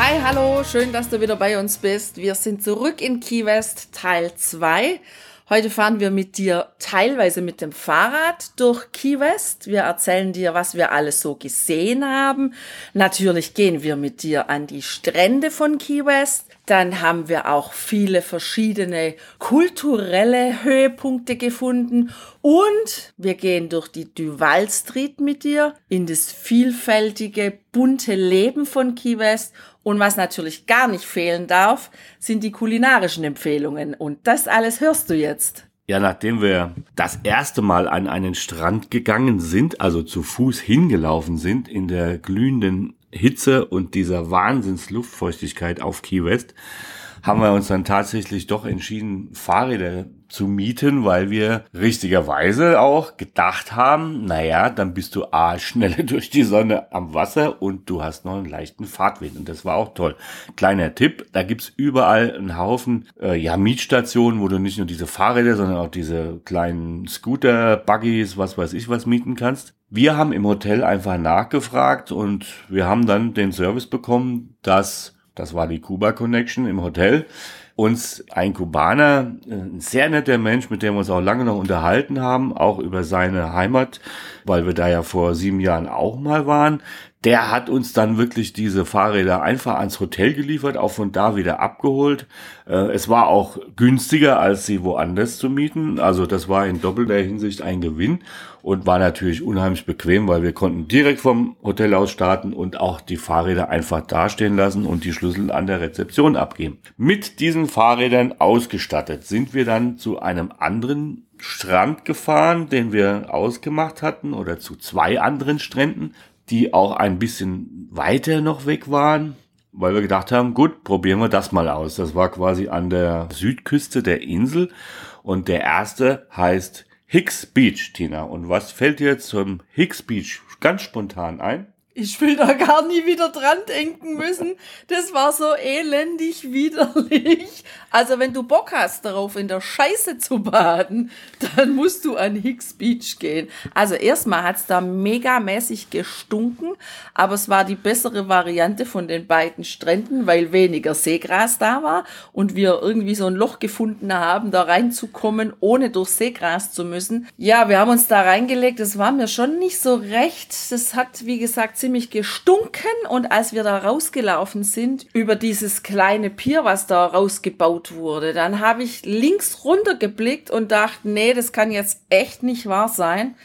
Hi, hallo, schön, dass du wieder bei uns bist. Wir sind zurück in Key West Teil 2. Heute fahren wir mit dir teilweise mit dem Fahrrad durch Key West. Wir erzählen dir, was wir alles so gesehen haben. Natürlich gehen wir mit dir an die Strände von Key West. Dann haben wir auch viele verschiedene kulturelle Höhepunkte gefunden und wir gehen durch die Duval Street mit dir in das vielfältige, bunte Leben von Key West und was natürlich gar nicht fehlen darf, sind die kulinarischen Empfehlungen und das alles hörst du jetzt. Ja, nachdem wir das erste Mal an einen Strand gegangen sind, also zu Fuß hingelaufen sind in der glühenden Hitze und dieser Wahnsinnsluftfeuchtigkeit auf Key West, haben wir uns dann tatsächlich doch entschieden, Fahrräder zu mieten, weil wir richtigerweise auch gedacht haben, naja, dann bist du A, schneller durch die Sonne am Wasser und du hast noch einen leichten Fahrtwind. Und das war auch toll. Kleiner Tipp, da gibt's überall einen Haufen äh, ja, Mietstationen, wo du nicht nur diese Fahrräder, sondern auch diese kleinen Scooter, Buggies, was weiß ich was mieten kannst. Wir haben im Hotel einfach nachgefragt und wir haben dann den Service bekommen, dass, das war die Kuba Connection im Hotel, uns ein Kubaner, ein sehr netter Mensch, mit dem wir uns auch lange noch unterhalten haben, auch über seine Heimat, weil wir da ja vor sieben Jahren auch mal waren, der hat uns dann wirklich diese Fahrräder einfach ans Hotel geliefert, auch von da wieder abgeholt. Äh, es war auch günstiger, als sie woanders zu mieten. Also das war in doppelter Hinsicht ein Gewinn und war natürlich unheimlich bequem, weil wir konnten direkt vom Hotel aus starten und auch die Fahrräder einfach dastehen lassen und die Schlüssel an der Rezeption abgeben. Mit diesen Fahrrädern ausgestattet sind wir dann zu einem anderen Strand gefahren, den wir ausgemacht hatten, oder zu zwei anderen Stränden die auch ein bisschen weiter noch weg waren, weil wir gedacht haben, gut, probieren wir das mal aus. Das war quasi an der Südküste der Insel und der erste heißt Hicks Beach, Tina. Und was fällt dir zum Hicks Beach ganz spontan ein? Ich will da gar nie wieder dran denken müssen. Das war so elendig widerlich. Also wenn du Bock hast darauf, in der Scheiße zu baden, dann musst du an Hicks Beach gehen. Also erstmal hat's da megamäßig gestunken, aber es war die bessere Variante von den beiden Stränden, weil weniger Seegras da war und wir irgendwie so ein Loch gefunden haben, da reinzukommen, ohne durch Seegras zu müssen. Ja, wir haben uns da reingelegt. Das war mir schon nicht so recht. Das hat, wie gesagt, ziemlich gestunken und als wir da rausgelaufen sind über dieses kleine Pier, was da rausgebaut wurde, dann habe ich links runter geblickt und dachte, nee, das kann jetzt echt nicht wahr sein.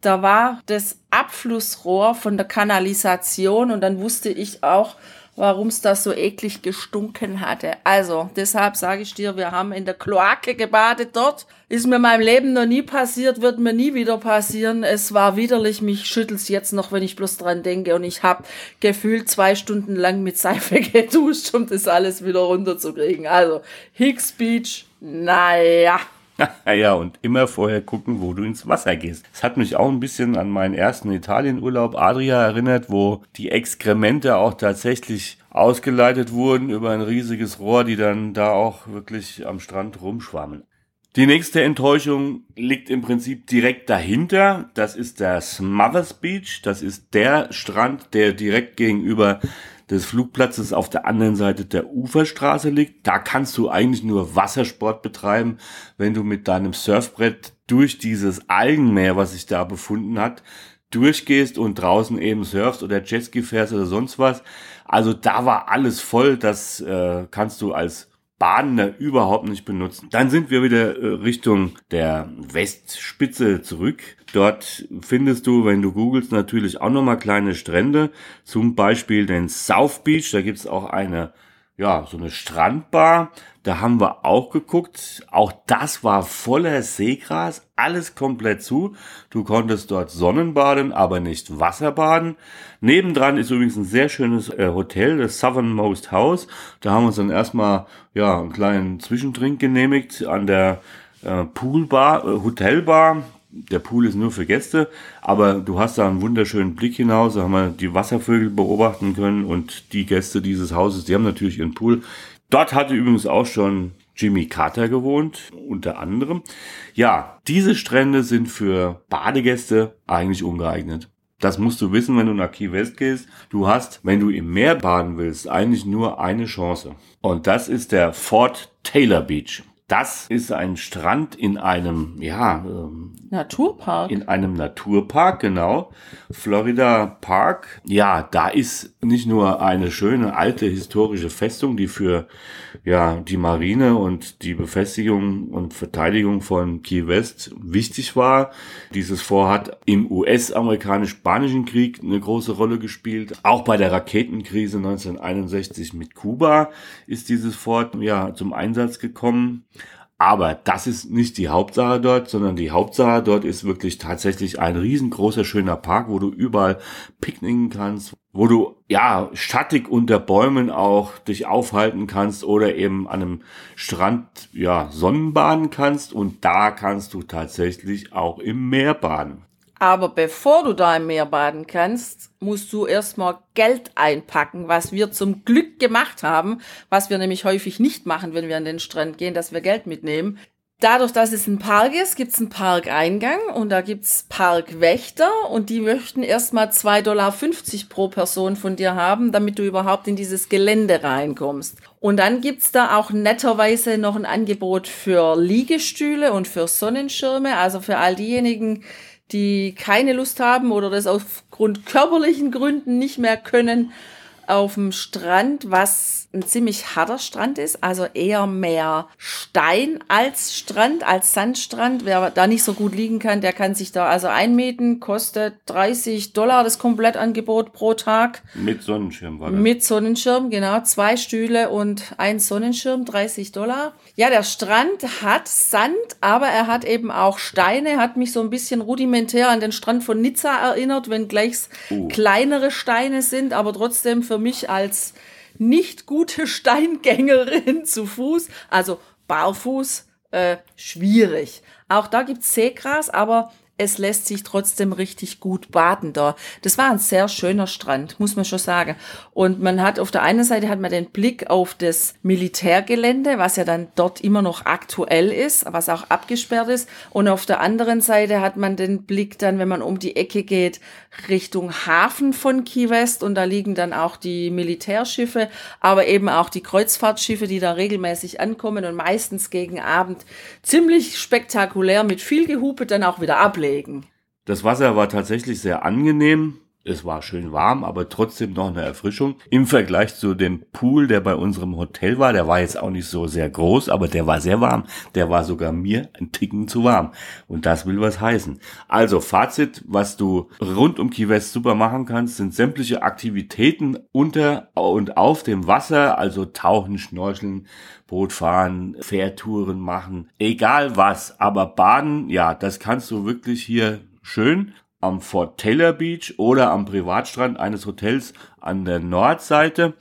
Da war das Abflussrohr von der Kanalisation und dann wusste ich auch, warum es da so eklig gestunken hatte. Also, deshalb sage ich dir, wir haben in der Kloake gebadet dort. Ist mir in meinem Leben noch nie passiert, wird mir nie wieder passieren. Es war widerlich, mich schüttelt's jetzt noch, wenn ich bloß dran denke. Und ich habe gefühlt zwei Stunden lang mit Seife geduscht, um das alles wieder runterzukriegen. Also, Hicks Beach, naja. ja, und immer vorher gucken, wo du ins Wasser gehst. Es hat mich auch ein bisschen an meinen ersten Italienurlaub Adria erinnert, wo die Exkremente auch tatsächlich ausgeleitet wurden über ein riesiges Rohr, die dann da auch wirklich am Strand rumschwammen. Die nächste Enttäuschung liegt im Prinzip direkt dahinter. Das ist der Smothers Beach. Das ist der Strand, der direkt gegenüber des Flugplatzes auf der anderen Seite der Uferstraße liegt. Da kannst du eigentlich nur Wassersport betreiben, wenn du mit deinem Surfbrett durch dieses Algenmeer, was sich da befunden hat, durchgehst und draußen eben surfst oder Jetski fährst oder sonst was. Also da war alles voll. Das äh, kannst du als Badender überhaupt nicht benutzen. Dann sind wir wieder äh, Richtung der Westspitze zurück. Dort findest du, wenn du googelst, natürlich auch nochmal kleine Strände. Zum Beispiel den South Beach. Da gibt's auch eine ja, so eine Strandbar. Da haben wir auch geguckt. Auch das war voller Seegras, alles komplett zu. Du konntest dort Sonnenbaden, aber nicht Wasserbaden. Nebendran ist übrigens ein sehr schönes äh, Hotel, das Southernmost House. Da haben wir uns dann erstmal ja einen kleinen Zwischendrink genehmigt an der äh, Poolbar, äh, Hotelbar der Pool ist nur für Gäste, aber du hast da einen wunderschönen Blick hinaus, da haben wir die Wasservögel beobachten können und die Gäste dieses Hauses, die haben natürlich ihren Pool. Dort hatte übrigens auch schon Jimmy Carter gewohnt, unter anderem. Ja, diese Strände sind für Badegäste eigentlich ungeeignet. Das musst du wissen, wenn du nach Key West gehst. Du hast, wenn du im Meer baden willst, eigentlich nur eine Chance. Und das ist der Fort Taylor Beach. Das ist ein Strand in einem, ja, ähm, Naturpark. In einem Naturpark, genau. Florida Park. Ja, da ist nicht nur eine schöne alte historische Festung, die für, ja, die Marine und die Befestigung und Verteidigung von Key West wichtig war. Dieses Fort hat im US-amerikanisch-spanischen Krieg eine große Rolle gespielt. Auch bei der Raketenkrise 1961 mit Kuba ist dieses Fort, ja, zum Einsatz gekommen. Aber das ist nicht die Hauptsache dort, sondern die Hauptsache dort ist wirklich tatsächlich ein riesengroßer, schöner Park, wo du überall picknicken kannst, wo du, ja, schattig unter Bäumen auch dich aufhalten kannst oder eben an einem Strand, ja, Sonnenbaden kannst und da kannst du tatsächlich auch im Meer baden. Aber bevor du da im Meer baden kannst, musst du erstmal Geld einpacken, was wir zum Glück gemacht haben, was wir nämlich häufig nicht machen, wenn wir an den Strand gehen, dass wir Geld mitnehmen. Dadurch, dass es ein Park ist, gibt's einen Parkeingang und da gibt's Parkwächter und die möchten erstmal 2,50 Dollar pro Person von dir haben, damit du überhaupt in dieses Gelände reinkommst. Und dann gibt's da auch netterweise noch ein Angebot für Liegestühle und für Sonnenschirme, also für all diejenigen, die keine Lust haben oder das aufgrund körperlichen Gründen nicht mehr können, auf dem Strand, was ein ziemlich harter Strand ist, also eher mehr Stein als Strand, als Sandstrand. Wer da nicht so gut liegen kann, der kann sich da also einmieten, kostet 30 Dollar das Komplettangebot pro Tag. Mit Sonnenschirm war das. Mit Sonnenschirm, genau. Zwei Stühle und ein Sonnenschirm, 30 Dollar. Ja, der Strand hat Sand, aber er hat eben auch Steine, hat mich so ein bisschen rudimentär an den Strand von Nizza erinnert, wenn gleich uh. kleinere Steine sind, aber trotzdem für mich als nicht gute Steingängerin zu Fuß, also barfuß, äh, schwierig. Auch da gibt's Seegras, aber es lässt sich trotzdem richtig gut baden da. Das war ein sehr schöner Strand, muss man schon sagen. Und man hat auf der einen Seite hat man den Blick auf das Militärgelände, was ja dann dort immer noch aktuell ist, was auch abgesperrt ist. Und auf der anderen Seite hat man den Blick dann, wenn man um die Ecke geht, Richtung Hafen von Key West. Und da liegen dann auch die Militärschiffe, aber eben auch die Kreuzfahrtschiffe, die da regelmäßig ankommen und meistens gegen Abend ziemlich spektakulär mit viel Gehupe dann auch wieder ablegen ablegen. Das Wasser war tatsächlich sehr angenehm. Es war schön warm, aber trotzdem noch eine Erfrischung. Im Vergleich zu dem Pool, der bei unserem Hotel war, der war jetzt auch nicht so sehr groß, aber der war sehr warm. Der war sogar mir ein Ticken zu warm. Und das will was heißen. Also Fazit, was du rund um Key West super machen kannst, sind sämtliche Aktivitäten unter und auf dem Wasser, also tauchen, schnorcheln, Boot fahren, Fährtouren machen, egal was. Aber baden, ja, das kannst du wirklich hier schön am Fort Taylor Beach oder am Privatstrand eines Hotels an der Nordseite.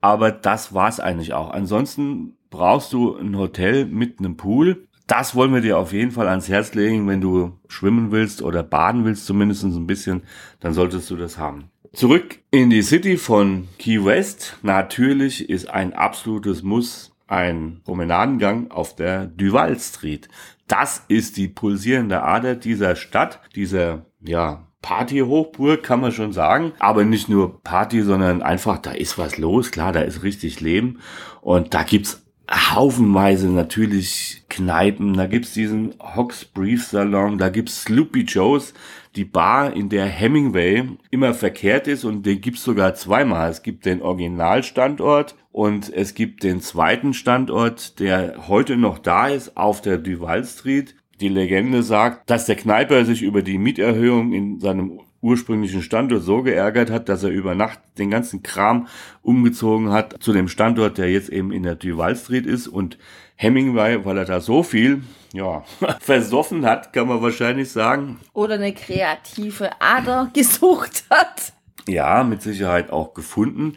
Aber das war's eigentlich auch. Ansonsten brauchst du ein Hotel mit einem Pool. Das wollen wir dir auf jeden Fall ans Herz legen, wenn du schwimmen willst oder baden willst, zumindest ein bisschen, dann solltest du das haben. Zurück in die City von Key West. Natürlich ist ein absolutes Muss ein Promenadengang auf der Duval Street. Das ist die pulsierende Ader dieser Stadt, dieser ja, Party-Hochburg, kann man schon sagen. Aber nicht nur Party, sondern einfach, da ist was los. Klar, da ist richtig Leben. Und da gibt's haufenweise natürlich Kneipen. Da gibt's diesen Hawks Brief Salon. Da gibt's Sloopy Joes, die Bar, in der Hemingway immer verkehrt ist. Und den gibt's sogar zweimal. Es gibt den Originalstandort und es gibt den zweiten Standort, der heute noch da ist, auf der Duval Street. Die Legende sagt, dass der Kneiper sich über die Mieterhöhung in seinem ursprünglichen Standort so geärgert hat, dass er über Nacht den ganzen Kram umgezogen hat zu dem Standort, der jetzt eben in der Duval Street ist und Hemingway, weil er da so viel, ja, versoffen hat, kann man wahrscheinlich sagen. Oder eine kreative Ader gesucht hat. Ja, mit Sicherheit auch gefunden.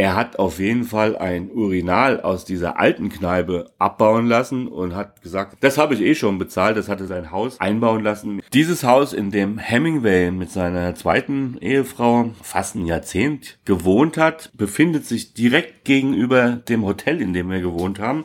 Er hat auf jeden Fall ein Urinal aus dieser alten Kneipe abbauen lassen und hat gesagt, das habe ich eh schon bezahlt, das hatte sein Haus einbauen lassen. Dieses Haus, in dem Hemingway mit seiner zweiten Ehefrau fast ein Jahrzehnt gewohnt hat, befindet sich direkt gegenüber dem Hotel, in dem wir gewohnt haben.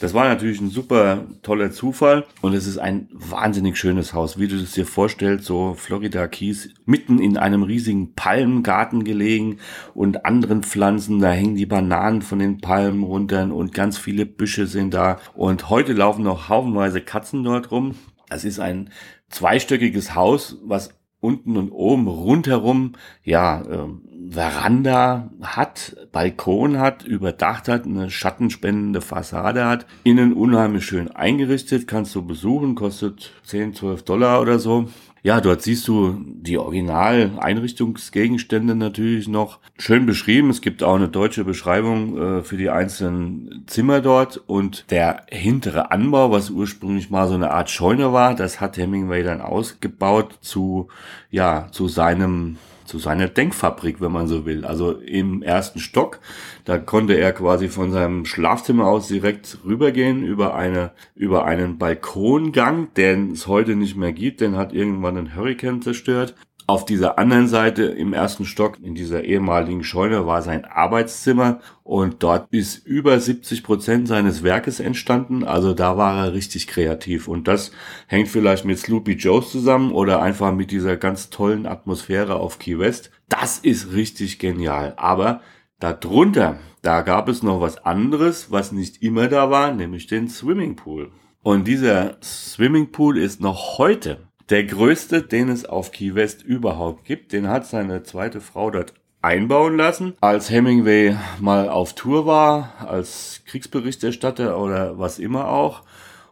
Das war natürlich ein super toller Zufall und es ist ein wahnsinnig schönes Haus, wie du es dir vorstellst, so Florida Keys, mitten in einem riesigen Palmengarten gelegen und anderen Pflanzen, da hängen die Bananen von den Palmen runter und ganz viele Büsche sind da und heute laufen noch haufenweise Katzen dort rum. Es ist ein zweistöckiges Haus, was unten und oben rundherum ja ähm, Veranda hat, Balkon hat, überdacht hat, eine schattenspendende Fassade hat, innen unheimlich schön eingerichtet, kannst du besuchen, kostet 10, 12 Dollar oder so. Ja, dort siehst du die Original-Einrichtungsgegenstände natürlich noch schön beschrieben. Es gibt auch eine deutsche Beschreibung äh, für die einzelnen Zimmer dort und der hintere Anbau, was ursprünglich mal so eine Art Scheune war, das hat Hemingway dann ausgebaut zu, ja, zu seinem zu seiner Denkfabrik, wenn man so will. Also im ersten Stock, da konnte er quasi von seinem Schlafzimmer aus direkt rübergehen über eine über einen Balkongang, den es heute nicht mehr gibt, den hat irgendwann ein Hurricane zerstört. Auf dieser anderen Seite im ersten Stock in dieser ehemaligen Scheune war sein Arbeitszimmer und dort ist über 70 Prozent seines Werkes entstanden. Also da war er richtig kreativ und das hängt vielleicht mit Sloopy Joes zusammen oder einfach mit dieser ganz tollen Atmosphäre auf Key West. Das ist richtig genial. Aber darunter, da gab es noch was anderes, was nicht immer da war, nämlich den Swimmingpool. Und dieser Swimmingpool ist noch heute der größte, den es auf Key West überhaupt gibt. Den hat seine zweite Frau dort einbauen lassen. Als Hemingway mal auf Tour war, als Kriegsberichterstatter oder was immer auch.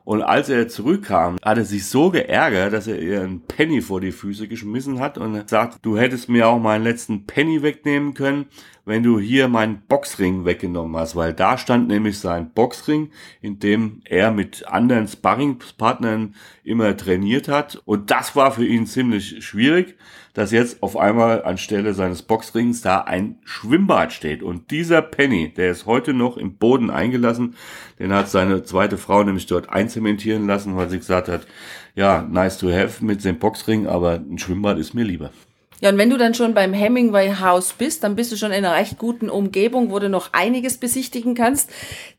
Und als er zurückkam, hat er sich so geärgert, dass er ihr einen Penny vor die Füße geschmissen hat und sagt, du hättest mir auch meinen letzten Penny wegnehmen können, wenn du hier meinen Boxring weggenommen hast, weil da stand nämlich sein Boxring, in dem er mit anderen Sparringspartnern immer trainiert hat. Und das war für ihn ziemlich schwierig, dass jetzt auf einmal anstelle seines Boxrings da ein Schwimmbad steht. Und dieser Penny, der ist heute noch im Boden eingelassen, den hat seine zweite Frau nämlich dort einzementieren lassen, weil sie gesagt hat, ja, nice to have mit dem Boxring, aber ein Schwimmbad ist mir lieber. Ja, und wenn du dann schon beim Hemingway House bist, dann bist du schon in einer recht guten Umgebung, wo du noch einiges besichtigen kannst.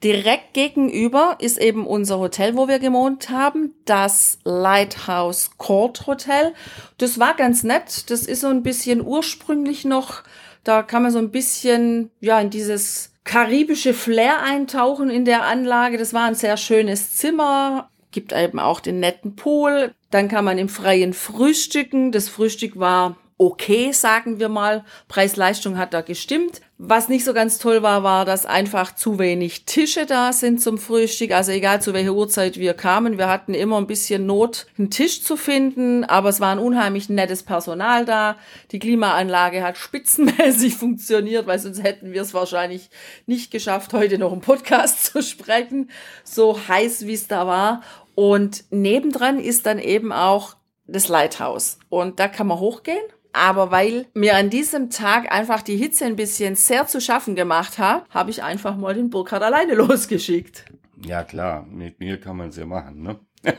Direkt gegenüber ist eben unser Hotel, wo wir gewohnt haben, das Lighthouse Court Hotel. Das war ganz nett. Das ist so ein bisschen ursprünglich noch. Da kann man so ein bisschen, ja, in dieses karibische Flair eintauchen in der Anlage. Das war ein sehr schönes Zimmer. Gibt eben auch den netten Pool. Dann kann man im Freien frühstücken. Das Frühstück war okay, sagen wir mal. Preis-Leistung hat da gestimmt. Was nicht so ganz toll war, war, dass einfach zu wenig Tische da sind zum Frühstück. Also egal zu welcher Uhrzeit wir kamen, wir hatten immer ein bisschen Not, einen Tisch zu finden, aber es war ein unheimlich nettes Personal da. Die Klimaanlage hat spitzenmäßig funktioniert, weil sonst hätten wir es wahrscheinlich nicht geschafft, heute noch einen Podcast zu sprechen. So heiß, wie es da war. Und nebendran ist dann eben auch das Lighthouse. Und da kann man hochgehen aber weil mir an diesem Tag einfach die Hitze ein bisschen sehr zu schaffen gemacht hat, habe ich einfach mal den Burkhard alleine losgeschickt. Ja klar, mit mir kann man es ja machen, ne?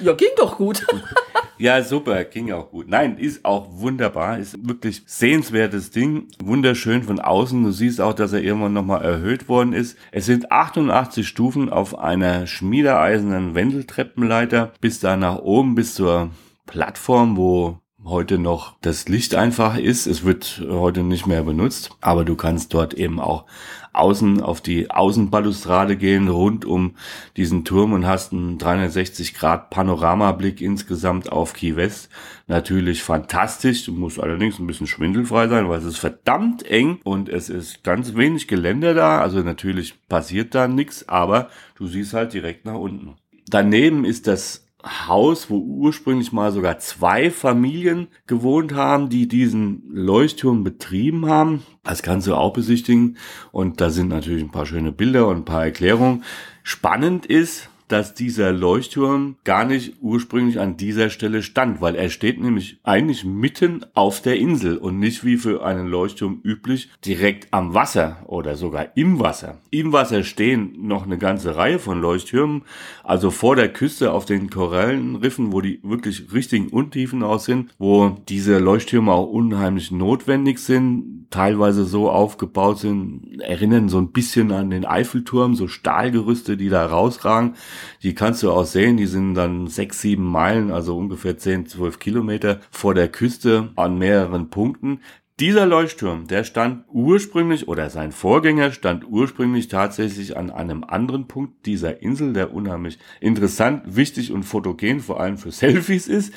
ja, ging doch gut. ja, super, ging auch gut. Nein, ist auch wunderbar, ist wirklich sehenswertes Ding, wunderschön von außen. Du siehst auch, dass er irgendwann nochmal erhöht worden ist. Es sind 88 Stufen auf einer schmiedeeisernen Wendeltreppenleiter bis da nach oben, bis zur Plattform, wo heute noch das Licht einfach ist. Es wird heute nicht mehr benutzt, aber du kannst dort eben auch außen auf die Außenbalustrade gehen, rund um diesen Turm und hast einen 360 Grad Panoramablick insgesamt auf Key West. Natürlich fantastisch. Du musst allerdings ein bisschen schwindelfrei sein, weil es ist verdammt eng und es ist ganz wenig Gelände da. Also natürlich passiert da nichts, aber du siehst halt direkt nach unten. Daneben ist das Haus, wo ursprünglich mal sogar zwei Familien gewohnt haben, die diesen Leuchtturm betrieben haben. Das kannst du auch besichtigen. Und da sind natürlich ein paar schöne Bilder und ein paar Erklärungen. Spannend ist, dass dieser Leuchtturm gar nicht ursprünglich an dieser Stelle stand, weil er steht nämlich eigentlich mitten auf der Insel und nicht wie für einen Leuchtturm üblich direkt am Wasser oder sogar im Wasser. Im Wasser stehen noch eine ganze Reihe von Leuchttürmen, also vor der Küste auf den Korallenriffen, wo die wirklich richtigen Untiefen aus sind, wo diese Leuchttürme auch unheimlich notwendig sind, teilweise so aufgebaut sind, erinnern so ein bisschen an den Eiffelturm, so Stahlgerüste, die da rausragen. Die kannst du auch sehen, die sind dann sechs, sieben Meilen, also ungefähr zehn, zwölf Kilometer vor der Küste an mehreren Punkten. Dieser Leuchtturm, der stand ursprünglich oder sein Vorgänger stand ursprünglich tatsächlich an einem anderen Punkt dieser Insel, der unheimlich interessant, wichtig und fotogen, vor allem für Selfies ist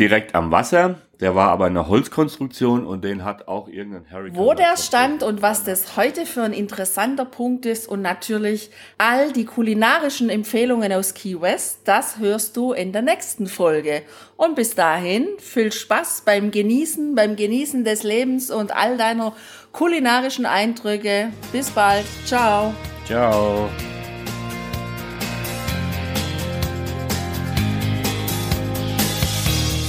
direkt am Wasser. Der war aber eine Holzkonstruktion und den hat auch irgendein Hurricane. Wo der stand und was das heute für ein interessanter Punkt ist und natürlich all die kulinarischen Empfehlungen aus Key West, das hörst du in der nächsten Folge. Und bis dahin viel Spaß beim Genießen, beim Genießen des Lebens und all deiner kulinarischen Eindrücke. Bis bald. Ciao. Ciao.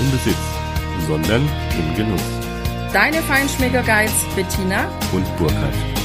im Besitz, sondern im Genuss. Deine Feinschmecker Guides Bettina und Burkhard.